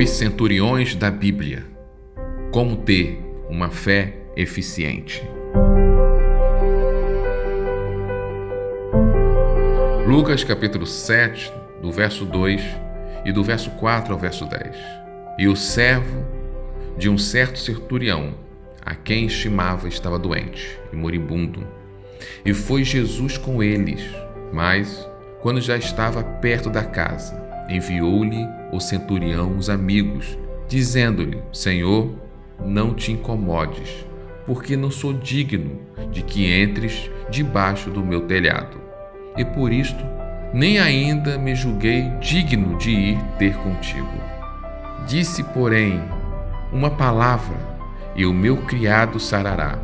Os centuriões da Bíblia. Como ter uma fé eficiente. Lucas capítulo 7, do verso 2 e do verso 4 ao verso 10. E o servo de um certo centurião, a quem estimava, estava doente e moribundo. E foi Jesus com eles, mas, quando já estava perto da casa, enviou-lhe o centurião os amigos, dizendo-lhe: Senhor, não te incomodes, porque não sou digno de que entres debaixo do meu telhado. E por isto, nem ainda me julguei digno de ir ter contigo. Disse, porém, uma palavra, e o meu criado sarará,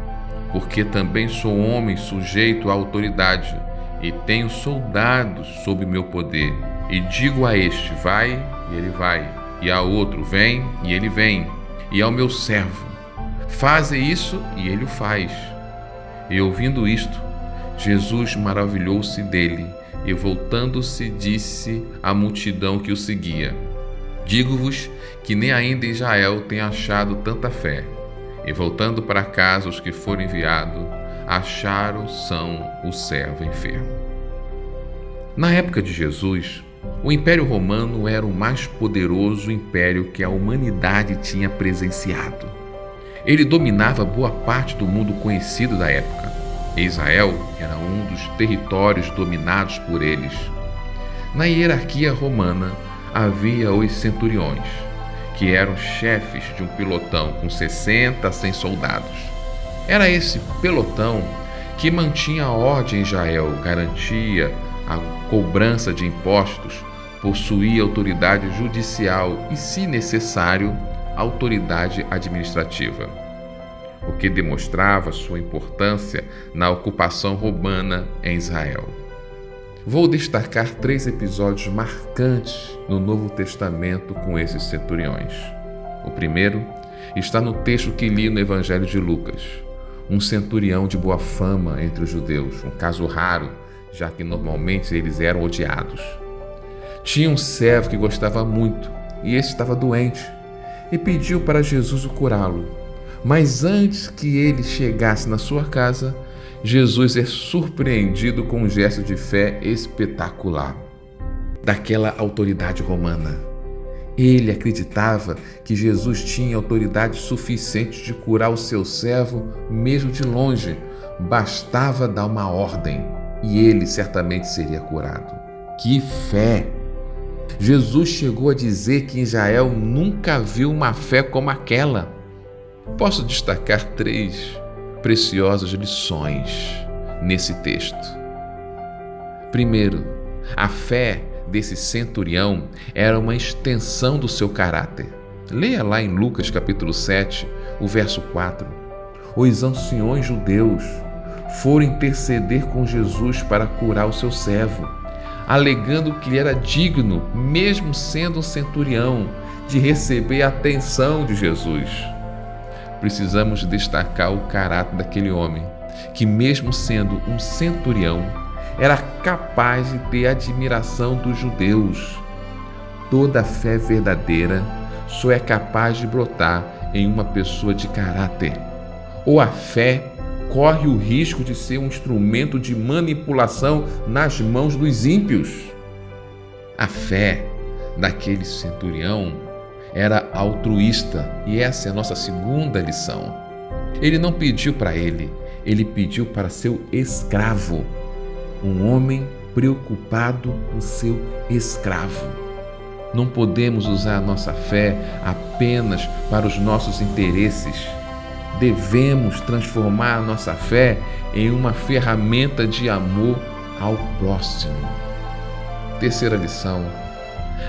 porque também sou homem sujeito à autoridade e tenho soldados sob meu poder e digo a este: Vai, e ele vai, e a outro: Vem, e ele vem, e ao meu servo: Faze isso, e ele o faz. E ouvindo isto, Jesus maravilhou-se dele e, voltando-se, disse à multidão que o seguia: Digo-vos que nem ainda Israel tem achado tanta fé. E voltando para casa, os que foram enviados acharam são o servo enfermo. Na época de Jesus, o Império Romano era o mais poderoso império que a humanidade tinha presenciado. Ele dominava boa parte do mundo conhecido da época. Israel era um dos territórios dominados por eles. Na hierarquia romana havia os centuriões, que eram chefes de um pelotão com 60 a 100 soldados. Era esse pelotão que mantinha a ordem em Israel, garantia a cobrança de impostos, possuía autoridade judicial e, se necessário, autoridade administrativa, o que demonstrava sua importância na ocupação romana em Israel. Vou destacar três episódios marcantes no Novo Testamento com esses centuriões. O primeiro está no texto que li no Evangelho de Lucas. Um centurião de boa fama entre os judeus, um caso raro já que normalmente eles eram odiados. Tinha um servo que gostava muito e esse estava doente e pediu para Jesus o curá-lo. Mas antes que ele chegasse na sua casa, Jesus é surpreendido com um gesto de fé espetacular daquela autoridade romana. Ele acreditava que Jesus tinha autoridade suficiente de curar o seu servo mesmo de longe, bastava dar uma ordem e ele certamente seria curado. Que fé! Jesus chegou a dizer que Israel nunca viu uma fé como aquela. Posso destacar três preciosas lições nesse texto. Primeiro, a fé desse centurião era uma extensão do seu caráter. Leia lá em Lucas capítulo 7, o verso 4. Os anciões judeus foram interceder com Jesus para curar o seu servo, alegando que ele era digno, mesmo sendo um centurião, de receber a atenção de Jesus. Precisamos destacar o caráter daquele homem, que, mesmo sendo um centurião, era capaz de ter admiração dos judeus. Toda fé verdadeira só é capaz de brotar em uma pessoa de caráter, ou a fé corre o risco de ser um instrumento de manipulação nas mãos dos ímpios. A fé daquele centurião era altruísta e essa é a nossa segunda lição. Ele não pediu para ele, ele pediu para seu escravo, um homem preocupado com seu escravo. Não podemos usar a nossa fé apenas para os nossos interesses devemos transformar nossa fé em uma ferramenta de amor ao próximo. Terceira lição: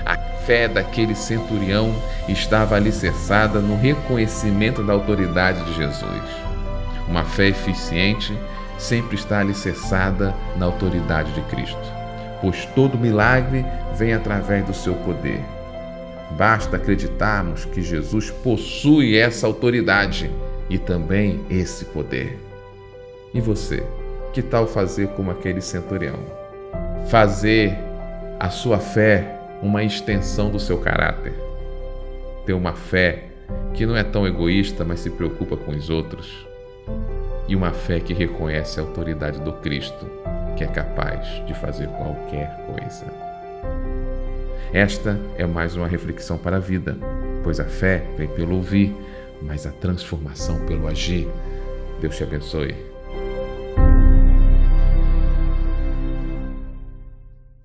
a fé daquele centurião estava alicerçada no reconhecimento da autoridade de Jesus. Uma fé eficiente sempre está alicerçada na autoridade de Cristo, pois todo milagre vem através do seu poder. Basta acreditarmos que Jesus possui essa autoridade e também esse poder. E você, que tal fazer como aquele centurião? Fazer a sua fé uma extensão do seu caráter. ter uma fé que não é tão egoísta, mas se preocupa com os outros. E uma fé que reconhece a autoridade do Cristo, que é capaz de fazer qualquer coisa. Esta é mais uma reflexão para a vida, pois a fé vem pelo ouvir, mas a transformação pelo agir. Deus te abençoe.